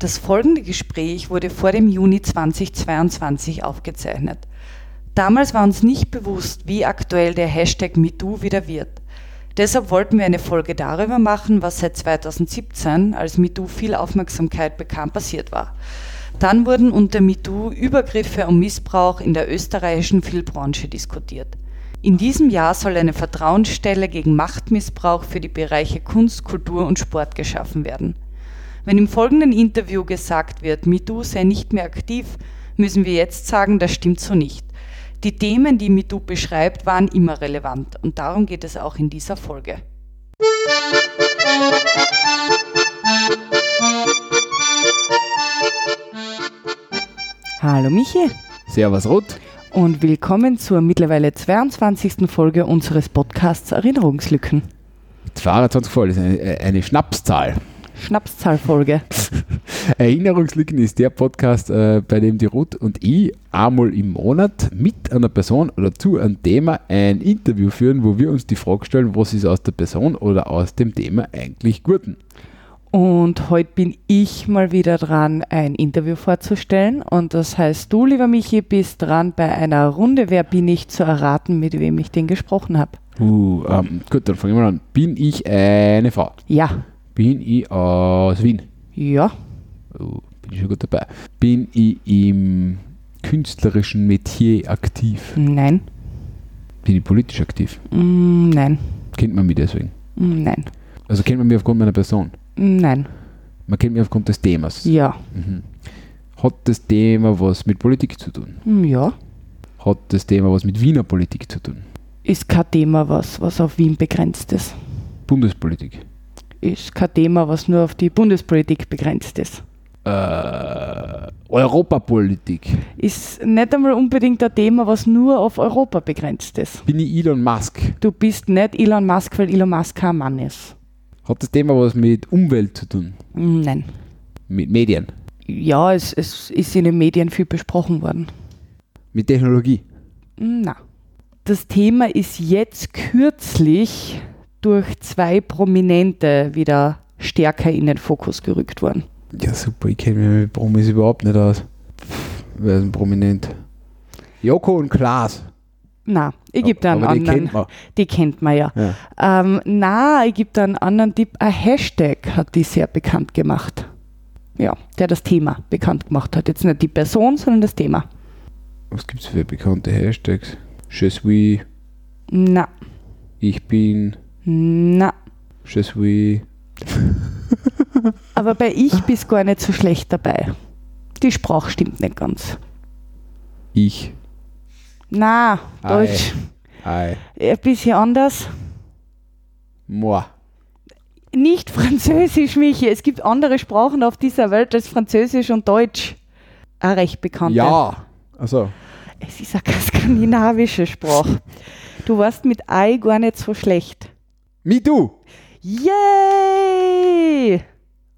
Das folgende Gespräch wurde vor dem Juni 2022 aufgezeichnet. Damals war uns nicht bewusst, wie aktuell der Hashtag MeToo wieder wird. Deshalb wollten wir eine Folge darüber machen, was seit 2017, als MeToo viel Aufmerksamkeit bekam, passiert war. Dann wurden unter MeToo Übergriffe und Missbrauch in der österreichischen Filmbranche diskutiert. In diesem Jahr soll eine Vertrauensstelle gegen Machtmissbrauch für die Bereiche Kunst, Kultur und Sport geschaffen werden. Wenn im folgenden Interview gesagt wird, MeToo sei nicht mehr aktiv, müssen wir jetzt sagen, das stimmt so nicht. Die Themen, die MeToo beschreibt, waren immer relevant und darum geht es auch in dieser Folge. Hallo Michi. Servus Ruth. Und willkommen zur mittlerweile 22. Folge unseres Podcasts Erinnerungslücken. 22 Folge ist eine, eine Schnapszahl. Schnapszahlfolge. Erinnerungslücken ist der Podcast, äh, bei dem die Ruth und ich einmal im Monat mit einer Person oder zu einem Thema ein Interview führen, wo wir uns die Frage stellen, was ist aus der Person oder aus dem Thema eigentlich Guten. Und heute bin ich mal wieder dran, ein Interview vorzustellen. Und das heißt, du, lieber Michi, bist dran bei einer Runde Wer bin ich zu erraten, mit wem ich den gesprochen habe. Uh, ähm, gut, dann fangen wir an. Bin ich eine Frau? Ja. Bin ich aus Wien? Ja. Uh, bin ich schon gut dabei. Bin ich im künstlerischen Metier aktiv? Nein. Bin ich politisch aktiv? Mm, nein. Kennt man mich deswegen? Mm, nein. Also kennt man mich aufgrund meiner Person? Nein. Man kennt mich aufgrund des Themas. Ja. Mhm. Hat das Thema was mit Politik zu tun? Mm, Ja. Hat das Thema was mit Wiener Politik zu tun? Ist kein Thema, was, was auf Wien begrenzt ist. Bundespolitik? Ist kein Thema, was nur auf die Bundespolitik begrenzt ist. Äh, Europapolitik? Ist nicht einmal unbedingt ein Thema, was nur auf Europa begrenzt ist. Bin ich Elon Musk? Du bist nicht Elon Musk, weil Elon Musk kein Mann ist. Hat das Thema was mit Umwelt zu tun? Mm, Nein. Mit Medien? Ja, es, es ist in den Medien viel besprochen worden. Mit Technologie? Na. Das Thema ist jetzt kürzlich durch zwei Prominente wieder stärker in den Fokus gerückt worden. Ja, super, ich kenne mich mit Promis überhaupt nicht aus. Wer ist ein Prominent? Joko und Klaas. Na, ich gebe da einen Aber die anderen. kennt man. Die kennt man ja. Ja. Ähm, na, ich gebe da einen anderen Tipp. Ein Hashtag hat die sehr bekannt gemacht. Ja, der das Thema bekannt gemacht hat. Jetzt nicht die Person, sondern das Thema. Was gibt es für bekannte Hashtags? Je suis, Na, ich bin, na. je suis. Aber bei ich bist gar nicht so schlecht dabei. Die Sprache stimmt nicht ganz. Ich. Na. Deutsch. Ei. Ein bisschen anders. Moi. Nicht Französisch, Michi. Es gibt andere Sprachen auf dieser Welt als Französisch und Deutsch. Auch recht bekannte. Ja. Also, Es ist eine skandinavische Sprache. Du warst mit Ei gar nicht so schlecht. Me Too. Yay!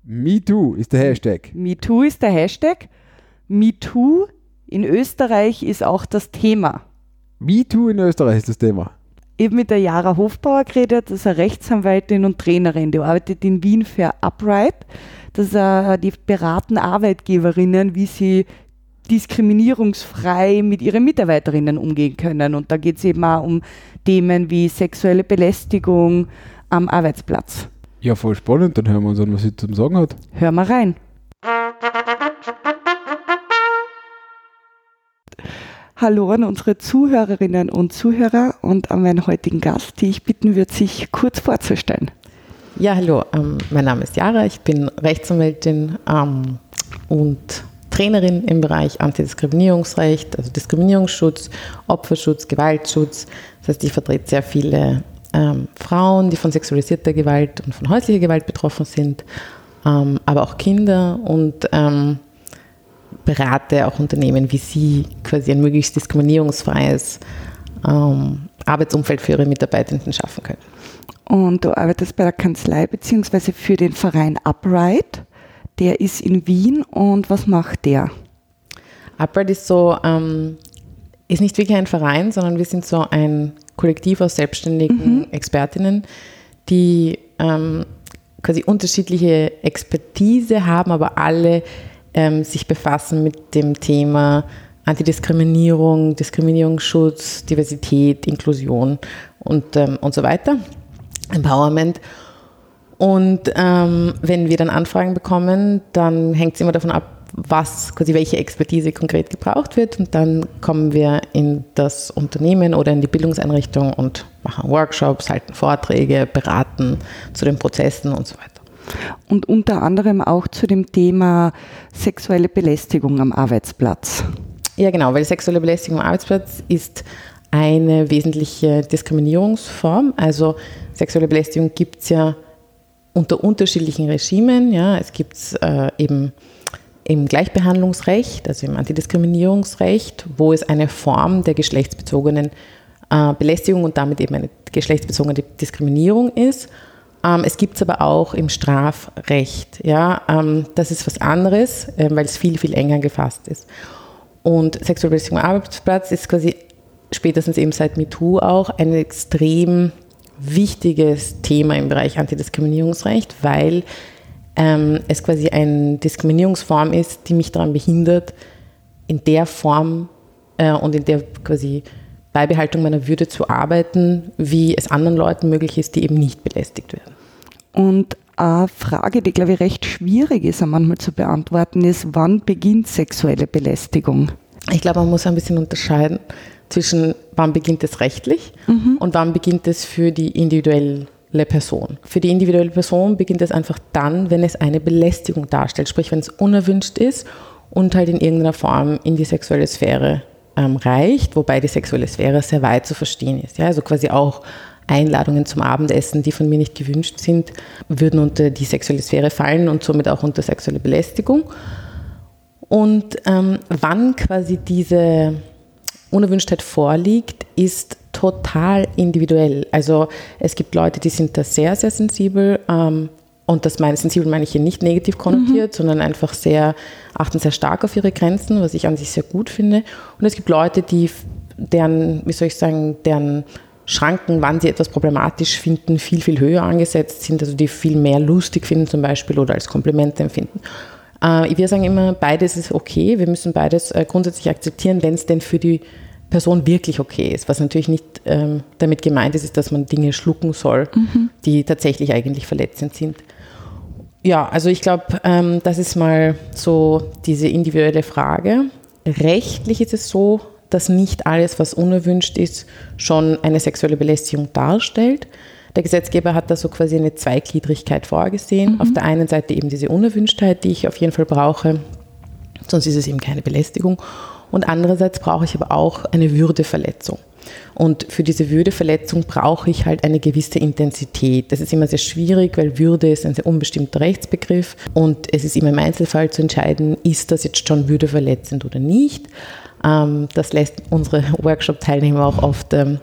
Me Too ist der Hashtag. MeToo ist der Hashtag. MeToo in Österreich ist auch das Thema. Me Too in Österreich ist das Thema. Ich habe mit der Jara Hofbauer geredet, das ist eine Rechtsanwältin und Trainerin, die arbeitet in Wien für Upright. Das ist, äh, die beraten Arbeitgeberinnen, wie sie diskriminierungsfrei mit ihren Mitarbeiterinnen umgehen können. Und da geht es eben auch um Themen wie sexuelle Belästigung am Arbeitsplatz. Ja, voll spannend. Dann hören wir uns an, was sie zum Sagen hat. Hör mal rein. Hallo an unsere Zuhörerinnen und Zuhörer und an meinen heutigen Gast, die ich bitten würde, sich kurz vorzustellen. Ja, hallo, ähm, mein Name ist Jara, ich bin Rechtsanwältin ähm, und Trainerin im Bereich Antidiskriminierungsrecht, also Diskriminierungsschutz, Opferschutz, Gewaltschutz. Das heißt, ich vertrete sehr viele ähm, Frauen, die von sexualisierter Gewalt und von häuslicher Gewalt betroffen sind, ähm, aber auch Kinder und ähm, berate auch Unternehmen wie Sie, quasi ein möglichst diskriminierungsfreies ähm, Arbeitsumfeld für ihre Mitarbeitenden schaffen können. Und du arbeitest bei der Kanzlei beziehungsweise für den Verein Upright. Der ist in Wien und was macht der? Upright ist so, ähm, ist nicht wirklich ein Verein, sondern wir sind so ein Kollektiv aus selbstständigen Expertinnen, die ähm, quasi unterschiedliche Expertise haben, aber alle ähm, sich befassen mit dem Thema Antidiskriminierung, Diskriminierungsschutz, Diversität, Inklusion und, ähm, und so weiter, Empowerment. Und ähm, wenn wir dann Anfragen bekommen, dann hängt es immer davon ab, was, quasi welche Expertise konkret gebraucht wird. Und dann kommen wir in das Unternehmen oder in die Bildungseinrichtung und machen Workshops, halten Vorträge, beraten zu den Prozessen und so weiter. Und unter anderem auch zu dem Thema sexuelle Belästigung am Arbeitsplatz. Ja, genau, weil sexuelle Belästigung am Arbeitsplatz ist eine wesentliche Diskriminierungsform. Also sexuelle Belästigung gibt es ja unter unterschiedlichen Regimen. Ja. Es gibt äh, eben im Gleichbehandlungsrecht, also im Antidiskriminierungsrecht, wo es eine Form der geschlechtsbezogenen äh, Belästigung und damit eben eine geschlechtsbezogene Diskriminierung ist. Ähm, es gibt es aber auch im Strafrecht. Ja? Ähm, das ist was anderes, äh, weil es viel, viel enger gefasst ist. Und sexuelle Belästigung am Arbeitsplatz ist quasi spätestens eben seit MeToo auch ein extrem wichtiges Thema im Bereich Antidiskriminierungsrecht, weil ähm, es quasi eine Diskriminierungsform ist, die mich daran behindert, in der Form äh, und in der quasi Beibehaltung meiner Würde zu arbeiten, wie es anderen Leuten möglich ist, die eben nicht belästigt werden. Und eine Frage, die, glaube ich, recht schwierig ist, manchmal zu beantworten, ist, wann beginnt sexuelle Belästigung? Ich glaube, man muss ein bisschen unterscheiden zwischen, wann beginnt es rechtlich mhm. und wann beginnt es für die individuelle Person. Für die individuelle Person beginnt es einfach dann, wenn es eine Belästigung darstellt, sprich, wenn es unerwünscht ist und halt in irgendeiner Form in die sexuelle Sphäre ähm, reicht, wobei die sexuelle Sphäre sehr weit zu verstehen ist. Ja? Also quasi auch Einladungen zum Abendessen, die von mir nicht gewünscht sind, würden unter die sexuelle Sphäre fallen und somit auch unter sexuelle Belästigung. Und ähm, wann quasi diese Unerwünschtheit vorliegt, ist total individuell. Also es gibt Leute, die sind da sehr, sehr sensibel. Ähm, und das meine sensibel meine ich hier nicht negativ konnotiert, mhm. sondern einfach sehr, achten sehr stark auf ihre Grenzen, was ich an sich sehr gut finde. Und es gibt Leute, die deren, wie soll ich sagen, deren Schranken, wann sie etwas problematisch finden, viel, viel höher angesetzt sind, also die viel mehr lustig finden zum Beispiel oder als Komplimente empfinden. Äh, wir sagen immer, beides ist okay, wir müssen beides äh, grundsätzlich akzeptieren, wenn es denn für die Person wirklich okay ist. Was natürlich nicht ähm, damit gemeint ist, ist, dass man Dinge schlucken soll, mhm. die tatsächlich eigentlich verletzend sind. Ja, also ich glaube, ähm, das ist mal so diese individuelle Frage. Rechtlich ist es so, dass nicht alles, was unerwünscht ist, schon eine sexuelle Belästigung darstellt. Der Gesetzgeber hat da so quasi eine Zweigliedrigkeit vorgesehen. Mhm. Auf der einen Seite eben diese Unerwünschtheit, die ich auf jeden Fall brauche, sonst ist es eben keine Belästigung. Und andererseits brauche ich aber auch eine Würdeverletzung. Und für diese Würdeverletzung brauche ich halt eine gewisse Intensität. Das ist immer sehr schwierig, weil Würde ist ein sehr unbestimmter Rechtsbegriff und es ist immer im Einzelfall zu entscheiden, ist das jetzt schon würdeverletzend oder nicht. Ähm, das lässt unsere Workshop-Teilnehmer auch oft ähm,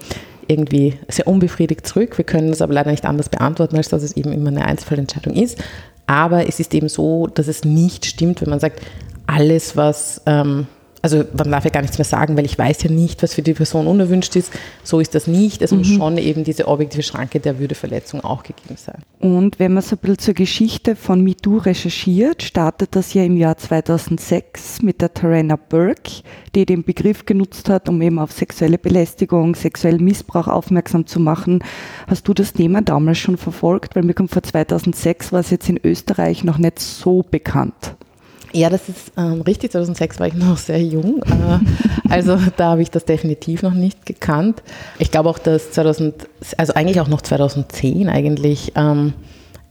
irgendwie sehr unbefriedigt zurück. Wir können das aber leider nicht anders beantworten, als dass es eben immer eine Einzelfallentscheidung ist. Aber es ist eben so, dass es nicht stimmt, wenn man sagt, alles, was ähm, also man darf ja gar nichts mehr sagen, weil ich weiß ja nicht, was für die Person unerwünscht ist. So ist das nicht. Es mhm. muss schon eben diese objektive Schranke der Würdeverletzung auch gegeben sein. Und wenn man so ein bisschen zur Geschichte von MeToo recherchiert, startet das ja im Jahr 2006 mit der Tarana Burke, die den Begriff genutzt hat, um eben auf sexuelle Belästigung, sexuellen Missbrauch aufmerksam zu machen. Hast du das Thema damals schon verfolgt? Weil mir kommt vor 2006 war es jetzt in Österreich noch nicht so bekannt. Ja, das ist ähm, richtig. 2006 war ich noch sehr jung. Äh, also da habe ich das definitiv noch nicht gekannt. Ich glaube auch, dass 2000, also eigentlich auch noch 2010 eigentlich, ähm,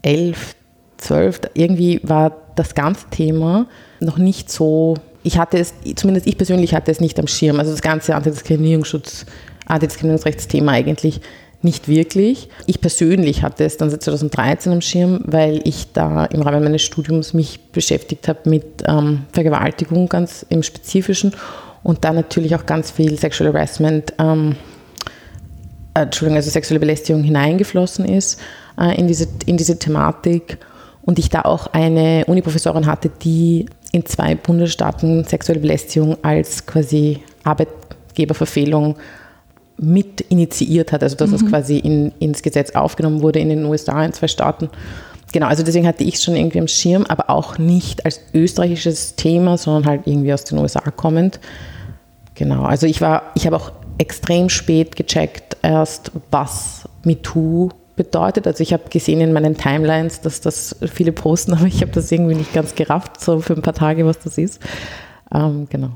11, 12, irgendwie war das ganze Thema noch nicht so, ich hatte es, zumindest ich persönlich hatte es nicht am Schirm. Also das ganze Antidiskriminierungsschutz, Antidiskriminierungsrechtsthema eigentlich nicht wirklich. Ich persönlich hatte es dann seit 2013 am Schirm, weil ich da im Rahmen meines Studiums mich beschäftigt habe mit ähm, Vergewaltigung ganz im Spezifischen und da natürlich auch ganz viel Sexual Harassment, ähm, äh, Entschuldigung, also sexuelle Belästigung hineingeflossen ist äh, in, diese, in diese Thematik und ich da auch eine Uniprofessorin hatte, die in zwei Bundesstaaten sexuelle Belästigung als quasi Arbeitgeberverfehlung mit initiiert hat, also dass mhm. es quasi in, ins Gesetz aufgenommen wurde in den USA in zwei Staaten genau, also deswegen hatte ich es schon irgendwie am Schirm, aber auch nicht als österreichisches Thema, sondern halt irgendwie aus den USA kommend. Genau, also ich war, ich habe auch extrem spät gecheckt erst, was MeToo bedeutet. Also ich habe gesehen in meinen Timelines, dass das viele posten, aber ich habe das irgendwie nicht ganz gerafft, so für ein paar Tage, was das ist. Ähm, genau.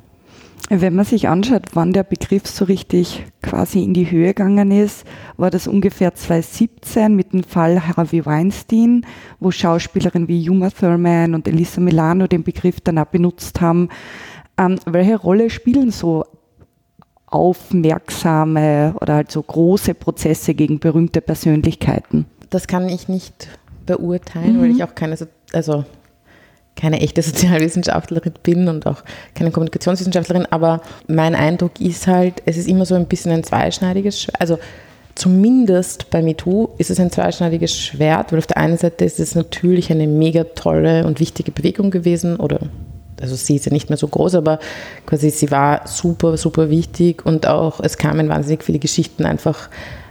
Wenn man sich anschaut, wann der Begriff so richtig quasi in die Höhe gegangen ist, war das ungefähr 2017 mit dem Fall Harvey Weinstein, wo Schauspielerinnen wie Uma Thurman und Elisa Milano den Begriff dann auch benutzt haben. Ähm, welche Rolle spielen so aufmerksame oder halt so große Prozesse gegen berühmte Persönlichkeiten? Das kann ich nicht beurteilen, mhm. weil ich auch keine, also keine echte Sozialwissenschaftlerin bin und auch keine Kommunikationswissenschaftlerin, aber mein Eindruck ist halt, es ist immer so ein bisschen ein zweischneidiges Schwert. Also zumindest bei MeToo ist es ein zweischneidiges Schwert, weil auf der einen Seite ist es natürlich eine mega tolle und wichtige Bewegung gewesen oder also sie ist ja nicht mehr so groß, aber quasi sie war super, super wichtig und auch es kamen wahnsinnig viele Geschichten einfach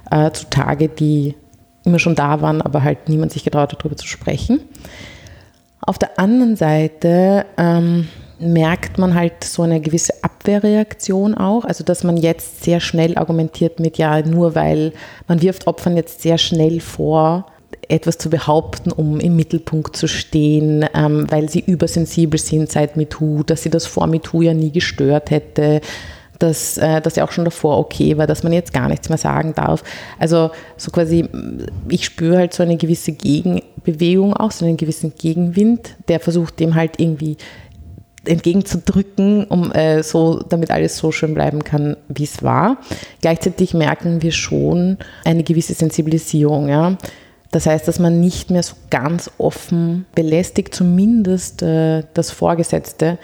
äh, zutage, die immer schon da waren, aber halt niemand sich getraut hat, darüber zu sprechen. Auf der anderen Seite ähm, merkt man halt so eine gewisse Abwehrreaktion auch, also dass man jetzt sehr schnell argumentiert mit, ja, nur weil man wirft Opfern jetzt sehr schnell vor, etwas zu behaupten, um im Mittelpunkt zu stehen, ähm, weil sie übersensibel sind seit MeToo, dass sie das vor MeToo ja nie gestört hätte, dass äh, das ja auch schon davor okay war, dass man jetzt gar nichts mehr sagen darf. Also so quasi, ich spüre halt so eine gewisse Gegenbewegung auch, so einen gewissen Gegenwind, der versucht dem halt irgendwie entgegenzudrücken, um äh, so, damit alles so schön bleiben kann, wie es war. Gleichzeitig merken wir schon eine gewisse Sensibilisierung, ja. Das heißt, dass man nicht mehr so ganz offen belästigt, zumindest äh, das Vorgesetzte,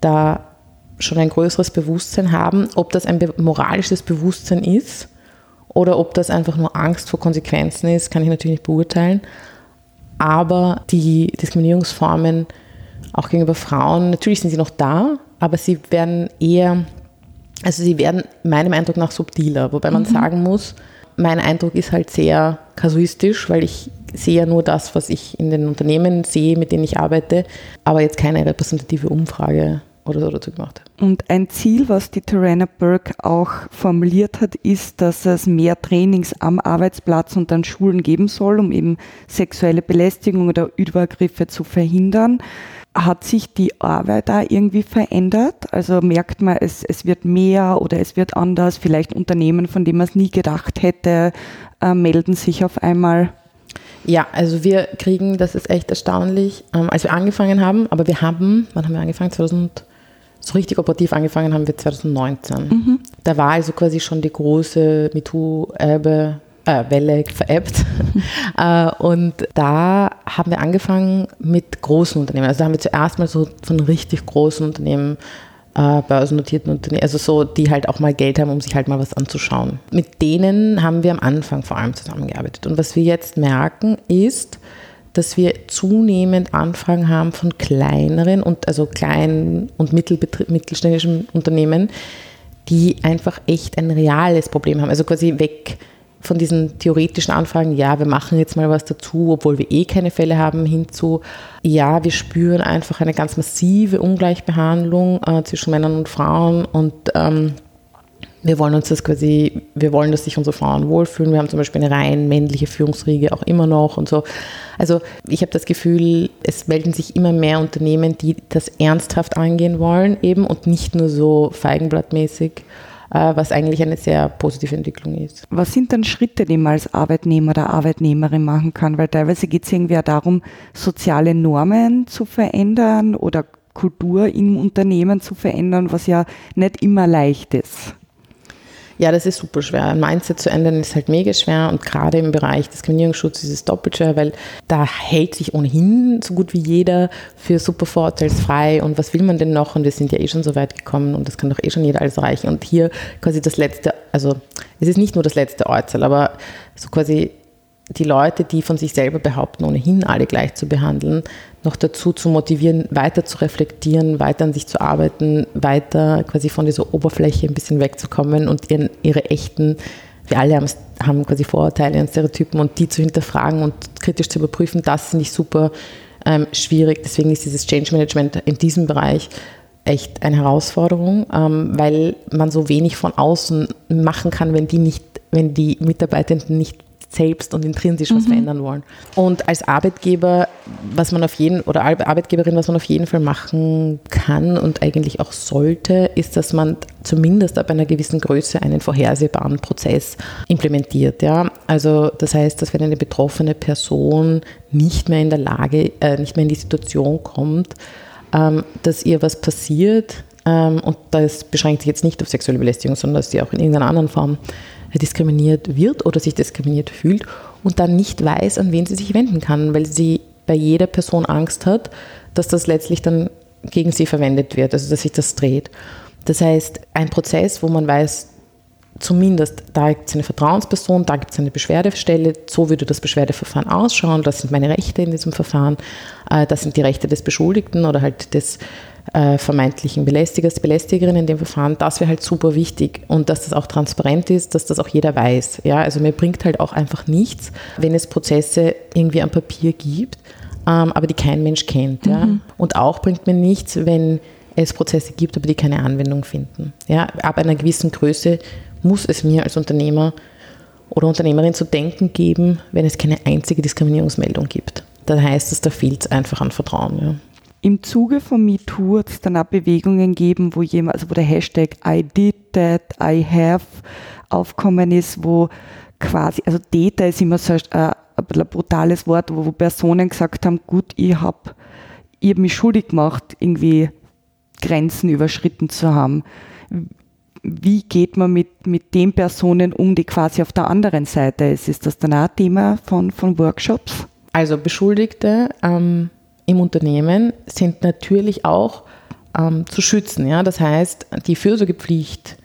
da schon ein größeres Bewusstsein haben. Ob das ein moralisches Bewusstsein ist oder ob das einfach nur Angst vor Konsequenzen ist, kann ich natürlich nicht beurteilen. Aber die Diskriminierungsformen auch gegenüber Frauen, natürlich sind sie noch da, aber sie werden eher, also sie werden meinem Eindruck nach subtiler, wobei man mhm. sagen muss, mein Eindruck ist halt sehr kasuistisch, weil ich sehe ja nur das, was ich in den Unternehmen sehe, mit denen ich arbeite, aber jetzt keine repräsentative Umfrage oder so dazu gemacht Und ein Ziel, was die Tarana Burke auch formuliert hat, ist, dass es mehr Trainings am Arbeitsplatz und an Schulen geben soll, um eben sexuelle Belästigung oder Übergriffe zu verhindern. Hat sich die Arbeit da irgendwie verändert? Also merkt man, es, es wird mehr oder es wird anders? Vielleicht Unternehmen, von denen man es nie gedacht hätte, äh, melden sich auf einmal? Ja, also wir kriegen, das ist echt erstaunlich, ähm, als wir angefangen haben, aber wir haben, wann haben wir angefangen? 2000, so richtig operativ angefangen haben wir 2019. Mhm. Da war also quasi schon die große MeToo-Erbe äh, Welle veräppt. äh, und da haben wir angefangen mit großen Unternehmen. Also da haben wir zuerst mal so von richtig großen Unternehmen äh, börsennotierten Unternehmen, also so, die halt auch mal Geld haben, um sich halt mal was anzuschauen. Mit denen haben wir am Anfang vor allem zusammengearbeitet. Und was wir jetzt merken, ist, dass wir zunehmend Anfragen haben von kleineren und also kleinen und mittelständischen Unternehmen, die einfach echt ein reales Problem haben. Also quasi weg von diesen theoretischen Anfragen, ja, wir machen jetzt mal was dazu, obwohl wir eh keine Fälle haben, hinzu, ja, wir spüren einfach eine ganz massive Ungleichbehandlung äh, zwischen Männern und Frauen und ähm, wir wollen uns das quasi, wir wollen, dass sich unsere Frauen wohlfühlen. Wir haben zum Beispiel eine rein männliche Führungsriege auch immer noch und so. Also ich habe das Gefühl, es melden sich immer mehr Unternehmen, die das ernsthaft angehen wollen eben und nicht nur so feigenblattmäßig. Äh, was eigentlich eine sehr positive Entwicklung ist. Was sind dann Schritte, die man als Arbeitnehmer oder Arbeitnehmerin machen kann? Weil teilweise geht es irgendwie auch darum, soziale Normen zu verändern oder Kultur im Unternehmen zu verändern, was ja nicht immer leicht ist. Ja, das ist super schwer. Ein Mindset zu ändern ist halt mega schwer und gerade im Bereich Diskriminierungsschutz ist es doppelt schwer, weil da hält sich ohnehin so gut wie jeder für super vorurteilsfrei. Und was will man denn noch? Und wir sind ja eh schon so weit gekommen und das kann doch eh schon jeder alles erreichen. Und hier quasi das letzte, also es ist nicht nur das letzte Ortsteil, aber so quasi die Leute, die von sich selber behaupten, ohnehin alle gleich zu behandeln, noch dazu zu motivieren, weiter zu reflektieren, weiter an sich zu arbeiten, weiter quasi von dieser Oberfläche ein bisschen wegzukommen und ihren, ihre echten wir alle haben, haben quasi Vorurteile und Stereotypen und die zu hinterfragen und kritisch zu überprüfen, das finde ich super ähm, schwierig. Deswegen ist dieses Change Management in diesem Bereich echt eine Herausforderung, ähm, weil man so wenig von außen machen kann, wenn die nicht, wenn die Mitarbeitenden nicht selbst und intrinsisch was mhm. verändern wollen. Und als Arbeitgeber, was man auf jeden oder Arbeitgeberin, was man auf jeden Fall machen kann und eigentlich auch sollte, ist, dass man zumindest ab einer gewissen Größe einen vorhersehbaren Prozess implementiert. Ja? Also das heißt, dass wenn eine betroffene Person nicht mehr in der Lage, äh, nicht mehr in die Situation kommt, ähm, dass ihr was passiert, ähm, und das beschränkt sich jetzt nicht auf sexuelle Belästigung, sondern dass sie auch in irgendeiner anderen Form diskriminiert wird oder sich diskriminiert fühlt und dann nicht weiß, an wen sie sich wenden kann, weil sie bei jeder Person Angst hat, dass das letztlich dann gegen sie verwendet wird, also dass sich das dreht. Das heißt, ein Prozess, wo man weiß, zumindest da gibt es eine Vertrauensperson, da gibt es eine Beschwerdestelle, so würde das Beschwerdeverfahren ausschauen, das sind meine Rechte in diesem Verfahren, äh, das sind die Rechte des Beschuldigten oder halt des äh, vermeintlichen Belästigers, Belästigerin in dem Verfahren, das wäre halt super wichtig und dass das auch transparent ist, dass das auch jeder weiß. Ja, also mir bringt halt auch einfach nichts, wenn es Prozesse irgendwie am Papier gibt, ähm, aber die kein Mensch kennt. Mhm. Ja? Und auch bringt mir nichts, wenn es Prozesse gibt, aber die keine Anwendung finden. Ja, ab einer gewissen Größe muss es mir als Unternehmer oder Unternehmerin zu denken geben, wenn es keine einzige Diskriminierungsmeldung gibt. Dann heißt es, da fehlt es einfach an Vertrauen. Ja. Im Zuge von MeToo hat es dann auch Bewegungen gegeben, wo jemand, also wo der Hashtag I did that, I have aufkommen ist, wo quasi, also Täter ist immer so ein, äh, ein brutales Wort, wo, wo Personen gesagt haben, gut, ich habe ich hab mich schuldig gemacht, irgendwie Grenzen überschritten zu haben. Wie geht man mit, mit den Personen um, die quasi auf der anderen Seite ist? Ist das dann auch Thema von, von Workshops? Also Beschuldigte ähm, im Unternehmen sind natürlich auch ähm, zu schützen. Ja? Das heißt, die Fürsorgepflicht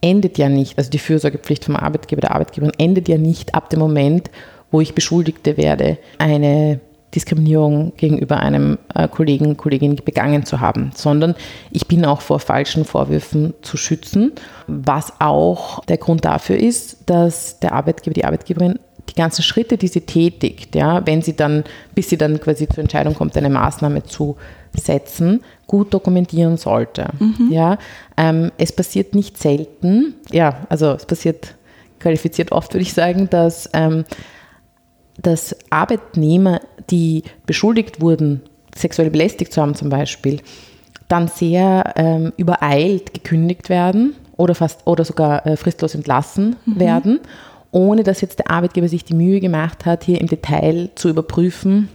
endet ja nicht, also die Fürsorgepflicht vom Arbeitgeber, der Arbeitgeberin endet ja nicht ab dem Moment, wo ich Beschuldigte werde, eine Diskriminierung gegenüber einem äh, Kollegen, Kollegin begangen zu haben, sondern ich bin auch vor falschen Vorwürfen zu schützen, was auch der Grund dafür ist, dass der Arbeitgeber, die Arbeitgeberin die ganzen Schritte, die sie tätigt, ja, wenn sie dann, bis sie dann quasi zur Entscheidung kommt, eine Maßnahme zu setzen, gut dokumentieren sollte. Mhm. Ja, ähm, es passiert nicht selten, ja, also es passiert qualifiziert oft, würde ich sagen, dass, ähm, dass Arbeitnehmer, die beschuldigt wurden, sexuell belästigt zu haben zum Beispiel, dann sehr ähm, übereilt gekündigt werden oder fast oder sogar äh, fristlos entlassen mhm. werden ohne dass jetzt der Arbeitgeber sich die Mühe gemacht hat, hier im Detail zu überprüfen,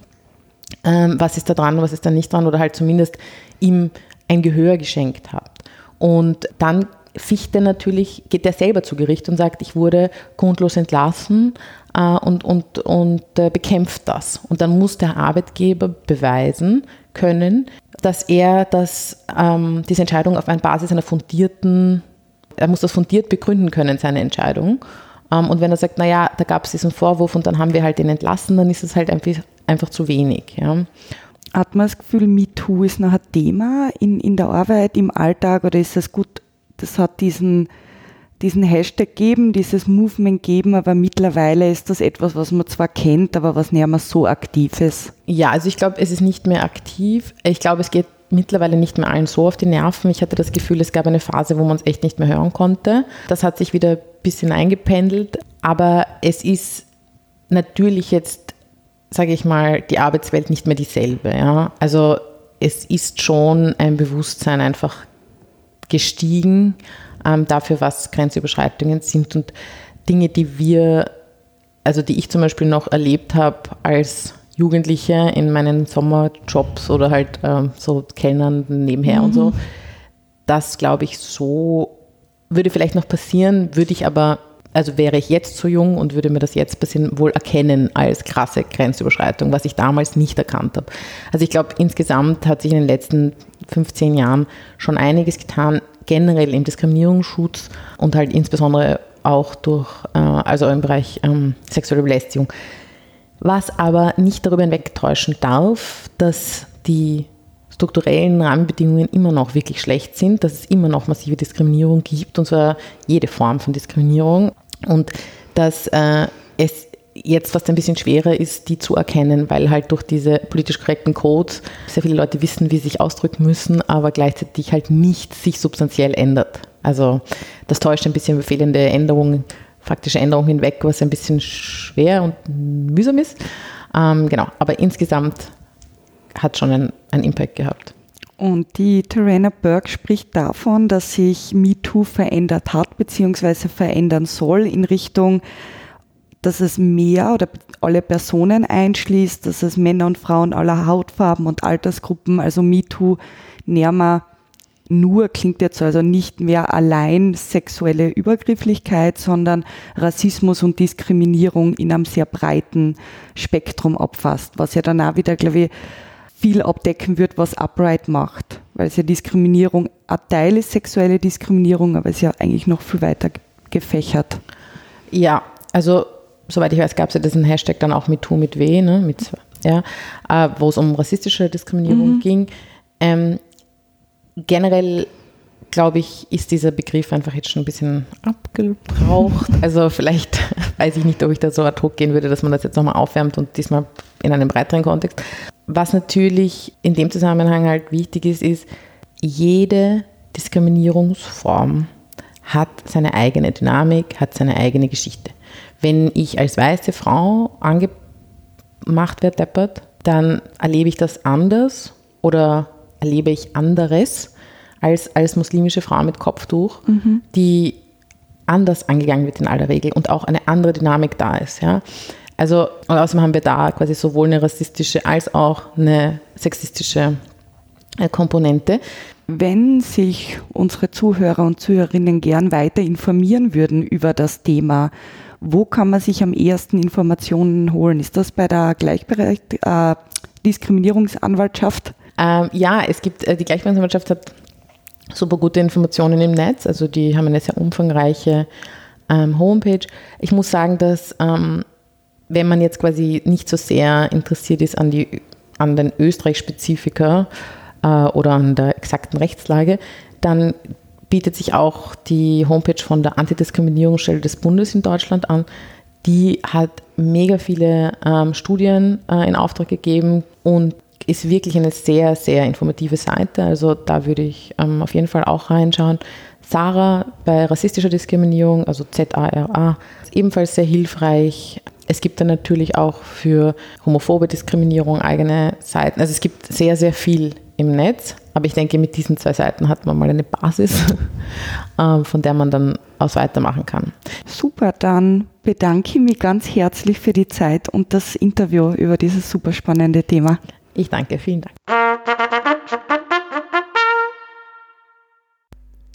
ähm, was ist da dran, was ist da nicht dran oder halt zumindest ihm ein Gehör geschenkt hat. Und dann Fichte natürlich, geht er selber zu Gericht und sagt, ich wurde grundlos entlassen äh, und, und, und äh, bekämpft das. Und dann muss der Arbeitgeber beweisen können, dass er das, ähm, diese Entscheidung auf einer Basis einer fundierten, er muss das fundiert begründen können, seine Entscheidung. Ähm, und wenn er sagt, naja, da gab es diesen Vorwurf und dann haben wir halt den entlassen, dann ist es halt einfach, einfach zu wenig. Ja. Hat man das Gefühl, MeToo ist noch ein Thema in, in der Arbeit, im Alltag oder ist das gut, das hat diesen, diesen Hashtag gegeben, dieses Movement geben, aber mittlerweile ist das etwas, was man zwar kennt, aber was nicht mehr so aktiv ist. Ja, also ich glaube, es ist nicht mehr aktiv. Ich glaube, es geht mittlerweile nicht mehr allen so auf die Nerven. Ich hatte das Gefühl, es gab eine Phase, wo man es echt nicht mehr hören konnte. Das hat sich wieder bisschen eingependelt. Aber es ist natürlich jetzt, sage ich mal, die Arbeitswelt nicht mehr dieselbe. Ja? Also es ist schon ein Bewusstsein einfach gestiegen ähm, dafür, was Grenzüberschreitungen sind und Dinge, die wir, also die ich zum Beispiel noch erlebt habe als Jugendliche in meinen Sommerjobs oder halt ähm, so Kellnern nebenher mhm. und so. Mhm. Das glaube ich so würde vielleicht noch passieren, würde ich aber, also wäre ich jetzt so jung und würde mir das jetzt passieren, wohl erkennen als krasse Grenzüberschreitung, was ich damals nicht erkannt habe. Also ich glaube, insgesamt hat sich in den letzten 15 Jahren schon einiges getan, generell im Diskriminierungsschutz und halt insbesondere auch durch, äh, also im Bereich ähm, sexuelle Belästigung. Was aber nicht darüber hinwegtäuschen darf, dass die strukturellen Rahmenbedingungen immer noch wirklich schlecht sind, dass es immer noch massive Diskriminierung gibt, und zwar jede Form von Diskriminierung. Und dass äh, es jetzt fast ein bisschen schwerer ist, die zu erkennen, weil halt durch diese politisch korrekten Codes sehr viele Leute wissen, wie sie sich ausdrücken müssen, aber gleichzeitig halt nicht sich substanziell ändert. Also das täuscht ein bisschen fehlende Änderungen, faktische Änderungen hinweg, was ein bisschen schwer und mühsam ist. Ähm, genau, aber insgesamt hat schon einen, einen Impact gehabt. Und die Terena Burke spricht davon, dass sich MeToo verändert hat bzw. verändern soll in Richtung dass es mehr oder alle Personen einschließt, dass es Männer und Frauen aller Hautfarben und Altersgruppen, also MeToo, näher nur klingt jetzt also nicht mehr allein sexuelle Übergrifflichkeit, sondern Rassismus und Diskriminierung in einem sehr breiten Spektrum abfasst, was ja dann auch wieder, glaube ich, viel abdecken wird, was Upright macht, weil es ja Diskriminierung ein Teil ist, sexuelle Diskriminierung, aber es ist ja eigentlich noch viel weiter gefächert. Ja, also soweit ich weiß, gab es ja diesen Hashtag dann auch mit Tu mit W, ne, mit, ja, äh, wo es um rassistische Diskriminierung mhm. ging. Ähm, generell glaube ich, ist dieser Begriff einfach jetzt schon ein bisschen abgebraucht. Also vielleicht weiß ich nicht, ob ich da so ad hoc gehen würde, dass man das jetzt nochmal aufwärmt und diesmal in einem breiteren Kontext. Was natürlich in dem Zusammenhang halt wichtig ist, ist, jede Diskriminierungsform hat seine eigene Dynamik, hat seine eigene Geschichte. Wenn ich als weiße Frau angemacht werde, deppert, dann erlebe ich das anders oder erlebe ich anderes als als muslimische Frau mit Kopftuch, mhm. die anders angegangen wird in aller Regel und auch eine andere Dynamik da ist. Ja? Also und außerdem haben wir da quasi sowohl eine rassistische als auch eine sexistische äh, Komponente. Wenn sich unsere Zuhörer und Zuhörerinnen gern weiter informieren würden über das Thema, wo kann man sich am ehesten Informationen holen? Ist das bei der Gleichberechtigung, äh, Diskriminierungsanwaltschaft? Ähm, ja, es gibt, äh, die Gleichberechtigungsanwaltschaft hat super gute Informationen im Netz. Also die haben eine sehr umfangreiche ähm, Homepage. Ich muss sagen, dass ähm, wenn man jetzt quasi nicht so sehr interessiert ist an, die, an den Österreich-Spezifika äh, oder an der exakten Rechtslage, dann bietet sich auch die Homepage von der Antidiskriminierungsstelle des Bundes in Deutschland an. Die hat mega viele ähm, Studien äh, in Auftrag gegeben und ist wirklich eine sehr, sehr informative Seite. Also da würde ich ähm, auf jeden Fall auch reinschauen. Sarah bei rassistischer Diskriminierung, also Z-A-R-A, ist ebenfalls sehr hilfreich. Es gibt dann natürlich auch für homophobe Diskriminierung eigene Seiten. Also es gibt sehr, sehr viel im Netz. Aber ich denke, mit diesen zwei Seiten hat man mal eine Basis, ähm, von der man dann aus weitermachen kann. Super, dann bedanke ich mich ganz herzlich für die Zeit und das Interview über dieses super spannende Thema. Ich danke, vielen Dank.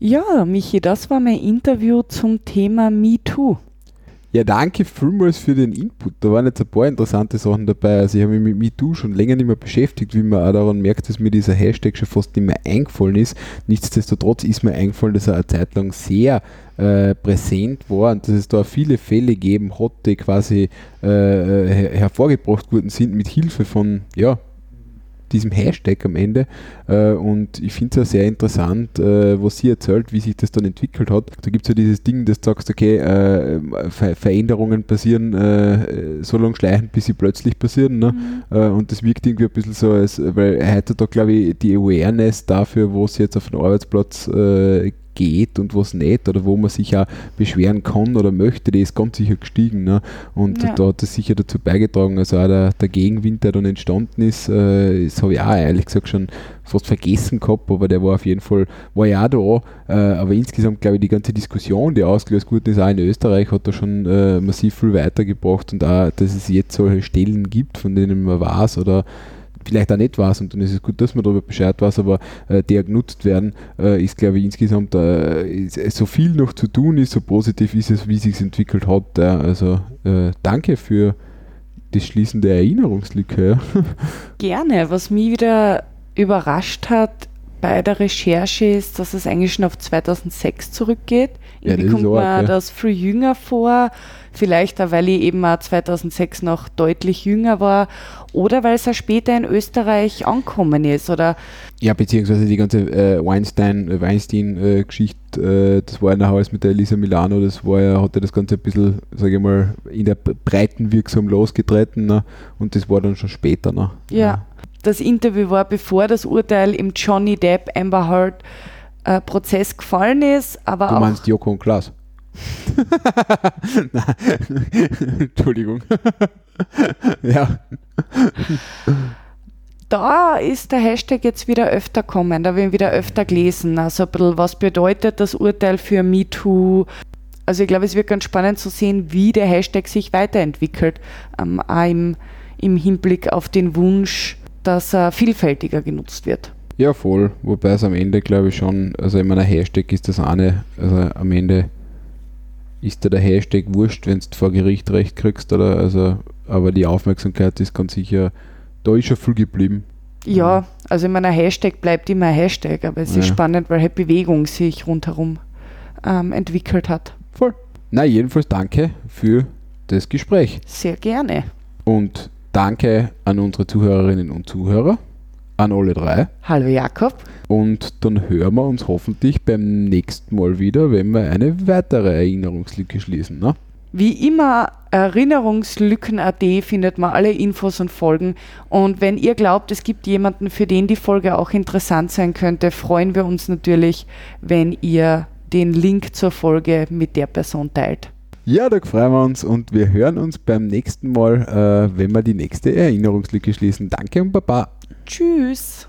Ja, Michi, das war mein Interview zum Thema MeToo. Ja, danke vielmals für den Input. Da waren jetzt ein paar interessante Sachen dabei. Also ich habe mich mit MeToo schon länger nicht mehr beschäftigt, wie man auch daran merkt, dass mir dieser Hashtag schon fast nicht mehr eingefallen ist. Nichtsdestotrotz ist mir eingefallen, dass er eine Zeit lang sehr äh, präsent war und dass es da viele Fälle gegeben hat, die quasi äh, äh hervorgebracht worden sind mit Hilfe von ja, diesem Hashtag am Ende. Äh, und ich finde es ja sehr interessant, äh, was sie erzählt, wie sich das dann entwickelt hat. Da gibt es ja dieses Ding, dass du sagst, okay, äh, Ver Veränderungen passieren äh, so lange schleichend, bis sie plötzlich passieren. Ne? Mhm. Äh, und das wirkt irgendwie ein bisschen so, als, weil heute da glaube ich die Awareness dafür, was jetzt auf dem Arbeitsplatz äh, geht und was nicht oder wo man sich auch beschweren kann oder möchte, die ist ganz sicher gestiegen. Ne? Und ja. da hat es sicher dazu beigetragen, also auch der, der Gegenwind, der dann entstanden ist, äh, das habe ich auch ehrlich gesagt schon fast vergessen gehabt, aber der war auf jeden Fall, war ja auch da, äh, aber insgesamt glaube ich, die ganze Diskussion, die ausgelöst wurde, ist auch in Österreich, hat da schon äh, massiv viel weitergebracht und auch, dass es jetzt solche Stellen gibt, von denen man weiß oder vielleicht auch nicht weiß und dann ist es gut, dass man darüber Bescheid weiß, aber äh, der genutzt werden, äh, ist glaube ich insgesamt äh, ist, so viel noch zu tun ist, so positiv ist es, wie es sich entwickelt hat. also äh, danke für das Schließen der Erinnerungslücke. Gerne. Was mich wieder überrascht hat bei der Recherche ist, dass es eigentlich schon auf 2006 zurückgeht. Ja, Irgendwie ist kommt mir ja. das früh jünger vor. Vielleicht auch, weil ich eben auch 2006 noch deutlich jünger war. Oder weil es auch später in Österreich angekommen ist. Oder Ja, beziehungsweise die ganze äh, Weinstein, äh, Weinstein-Geschichte, äh, das war ja nachher alles mit der Elisa Milano, das war ja, hat ja das Ganze ein bisschen, sage ich mal, in der Breiten wirksam losgetreten ne? und das war dann schon später. Ne? Ja, das Interview war bevor das Urteil im Johnny Depp Amber Heard äh, Prozess gefallen ist, aber Du auch meinst Joko und Klaas? Entschuldigung. ja. da ist der Hashtag jetzt wieder öfter kommen, da werden wieder öfter gelesen. Also ein bisschen, was bedeutet das Urteil für MeToo? Also ich glaube, es wird ganz spannend zu sehen, wie der Hashtag sich weiterentwickelt, ähm, auch im, im Hinblick auf den Wunsch, dass er vielfältiger genutzt wird. Ja, voll. Wobei es am Ende, glaube ich, schon, also ich meine, ein Hashtag ist das eine, also am Ende ist dir der Hashtag wurscht, wenn du vor Gericht recht kriegst, oder? Also, aber die Aufmerksamkeit ist ganz sicher, da ist schon viel geblieben. Ja, also ich meine, ein Hashtag bleibt immer ein Hashtag, aber es ist Ja. spannend, weil halt Bewegung sich rundherum ähm, entwickelt hat. Voll. Na, jedenfalls danke für das Gespräch. Sehr gerne. Und danke an unsere Zuhörerinnen und Zuhörer, an alle drei. Hallo Jakob. Und dann hören wir uns hoffentlich beim nächsten Mal wieder, wenn wir eine weitere Erinnerungslücke schließen. Ne? Wie immer, Erinnerungslücken.at findet man alle Infos und Folgen. Und wenn ihr glaubt, es gibt jemanden, für den die Folge auch interessant sein könnte, freuen wir uns natürlich, wenn ihr den Link zur Folge mit der Person teilt. Ja, da freuen wir uns und wir hören uns beim nächsten Mal, äh, wenn wir die nächste Erinnerungslücke schließen. Danke und Baba. Tschüss.